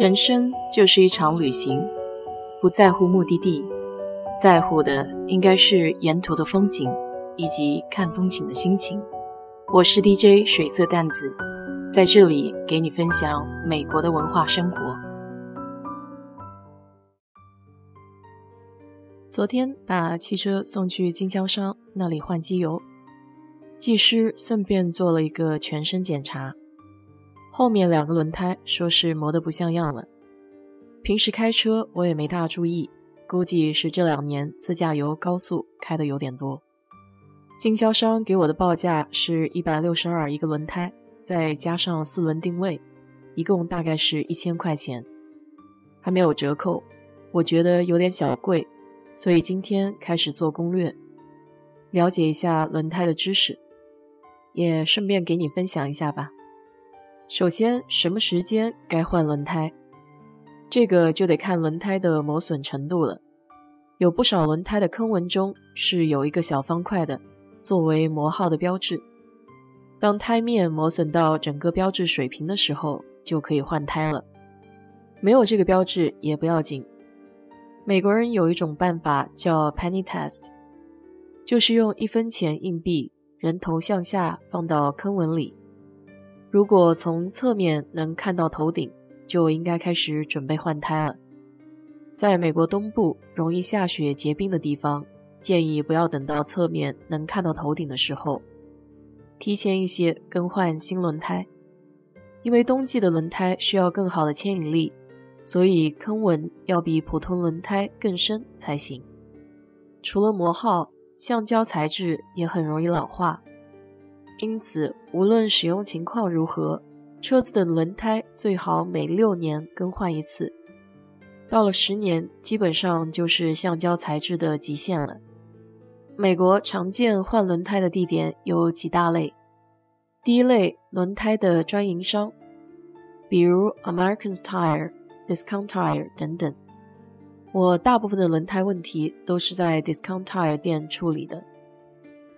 人生就是一场旅行，不在乎目的地，在乎的应该是沿途的风景以及看风景的心情。我是 DJ 水色淡子，在这里给你分享美国的文化生活。昨天把汽车送去经销商那里换机油，技师顺便做了一个全身检查。后面两个轮胎说是磨得不像样了。平时开车我也没大注意，估计是这两年自驾游高速开的有点多。经销商给我的报价是一百六十二一个轮胎，再加上四轮定位，一共大概是一千块钱，还没有折扣。我觉得有点小贵，所以今天开始做攻略，了解一下轮胎的知识，也顺便给你分享一下吧。首先，什么时间该换轮胎？这个就得看轮胎的磨损程度了。有不少轮胎的坑纹中是有一个小方块的，作为磨耗的标志。当胎面磨损到整个标志水平的时候，就可以换胎了。没有这个标志也不要紧。美国人有一种办法叫 penny test，就是用一分钱硬币人头向下放到坑纹里。如果从侧面能看到头顶，就应该开始准备换胎了。在美国东部容易下雪结冰的地方，建议不要等到侧面能看到头顶的时候，提前一些更换新轮胎。因为冬季的轮胎需要更好的牵引力，所以坑纹要比普通轮胎更深才行。除了磨耗，橡胶材质也很容易老化。因此，无论使用情况如何，车子的轮胎最好每六年更换一次。到了十年，基本上就是橡胶材质的极限了。美国常见换轮胎的地点有几大类：第一类，轮胎的专营商，比如 American's Tire、Discount Tire 等等。我大部分的轮胎问题都是在 Discount Tire 店处理的。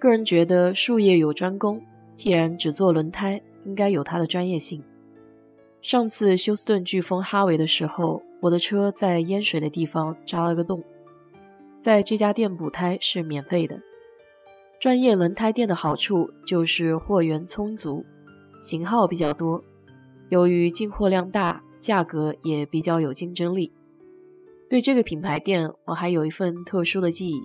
个人觉得术业有专攻。既然只做轮胎，应该有它的专业性。上次休斯顿飓风哈维的时候，我的车在淹水的地方扎了个洞，在这家店补胎是免费的。专业轮胎店的好处就是货源充足，型号比较多，由于进货量大，价格也比较有竞争力。对这个品牌店，我还有一份特殊的记忆。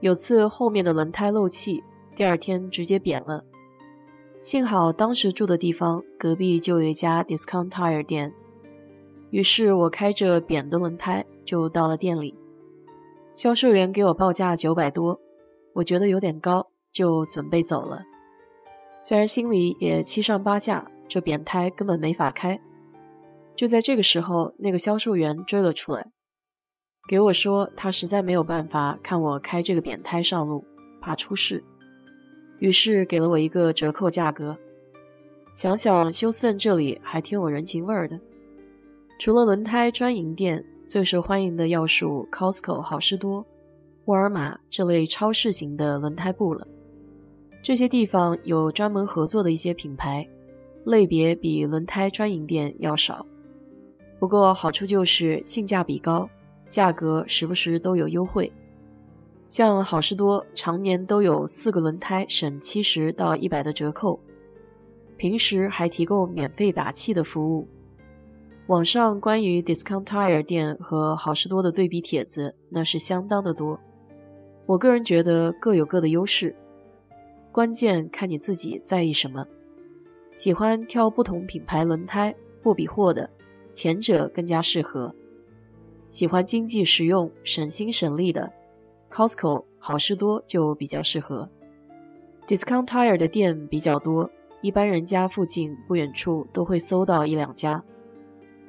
有次后面的轮胎漏气，第二天直接扁了。幸好当时住的地方隔壁就有一家 Discount Tire 店，于是我开着扁的轮胎就到了店里。销售员给我报价九百多，我觉得有点高，就准备走了。虽然心里也七上八下，这扁胎根本没法开。就在这个时候，那个销售员追了出来，给我说他实在没有办法看我开这个扁胎上路，怕出事。于是给了我一个折扣价格。想想休斯顿这里还挺有人情味儿的。除了轮胎专营店，最受欢迎的要数 Costco 好事多、沃尔玛这类超市型的轮胎部了。这些地方有专门合作的一些品牌，类别比轮胎专营店要少。不过好处就是性价比高，价格时不时都有优惠。像好事多常年都有四个轮胎省七十到一百的折扣，平时还提供免费打气的服务。网上关于 Discount Tire 店和好事多的对比帖子那是相当的多。我个人觉得各有各的优势，关键看你自己在意什么。喜欢挑不同品牌轮胎货比货的，前者更加适合；喜欢经济实用、省心省力的。Costco 好事多就比较适合，Discount Tire 的店比较多，一般人家附近不远处都会搜到一两家。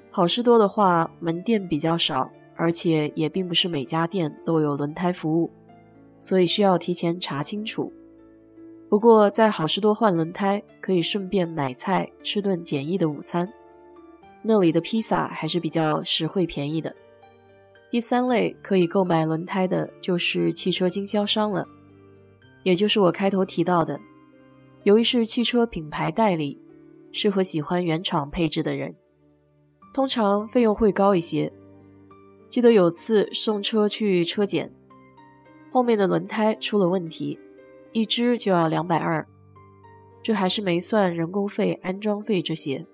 好事多的话，门店比较少，而且也并不是每家店都有轮胎服务，所以需要提前查清楚。不过在好事多换轮胎，可以顺便买菜吃顿简易的午餐，那里的披萨还是比较实惠便宜的。第三类可以购买轮胎的，就是汽车经销商了，也就是我开头提到的，由于是汽车品牌代理，适合喜欢原厂配置的人。通常费用会高一些。记得有次送车去车检，后面的轮胎出了问题，一只就要两百二，这还是没算人工费、安装费这些。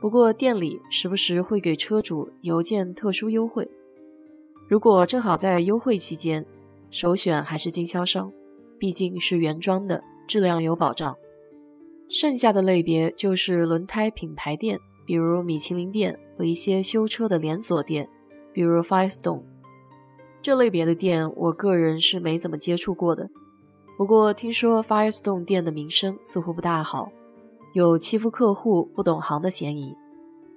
不过店里时不时会给车主邮件特殊优惠，如果正好在优惠期间，首选还是经销商，毕竟是原装的，质量有保障。剩下的类别就是轮胎品牌店，比如米其林店和一些修车的连锁店，比如 Firestone。这类别的店，我个人是没怎么接触过的。不过听说 Firestone 店的名声似乎不大好，有欺负客户、不懂行的嫌疑。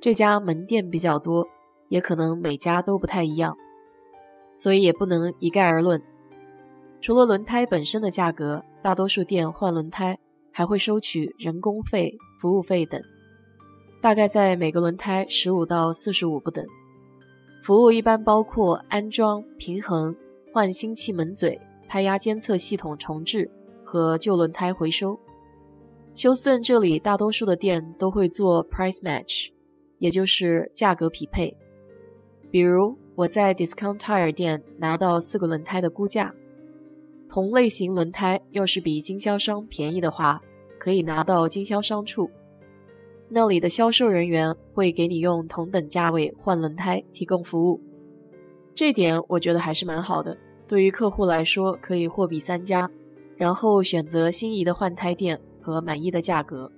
这家门店比较多，也可能每家都不太一样，所以也不能一概而论。除了轮胎本身的价格，大多数店换轮胎。还会收取人工费、服务费等，大概在每个轮胎十五到四十五不等。服务一般包括安装、平衡、换新气门嘴、胎压监测系统重置和旧轮胎回收。休斯顿这里大多数的店都会做 price match，也就是价格匹配。比如我在 Discount Tire 店拿到四个轮胎的估价。同类型轮胎要是比经销商便宜的话，可以拿到经销商处，那里的销售人员会给你用同等价位换轮胎提供服务。这点我觉得还是蛮好的，对于客户来说可以货比三家，然后选择心仪的换胎店和满意的价格。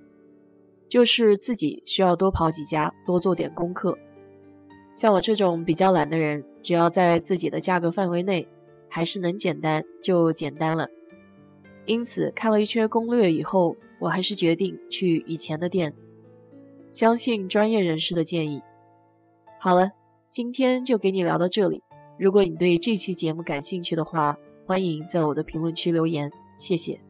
就是自己需要多跑几家，多做点功课。像我这种比较懒的人，只要在自己的价格范围内。还是能简单就简单了，因此看了一圈攻略以后，我还是决定去以前的店，相信专业人士的建议。好了，今天就给你聊到这里。如果你对这期节目感兴趣的话，欢迎在我的评论区留言，谢谢。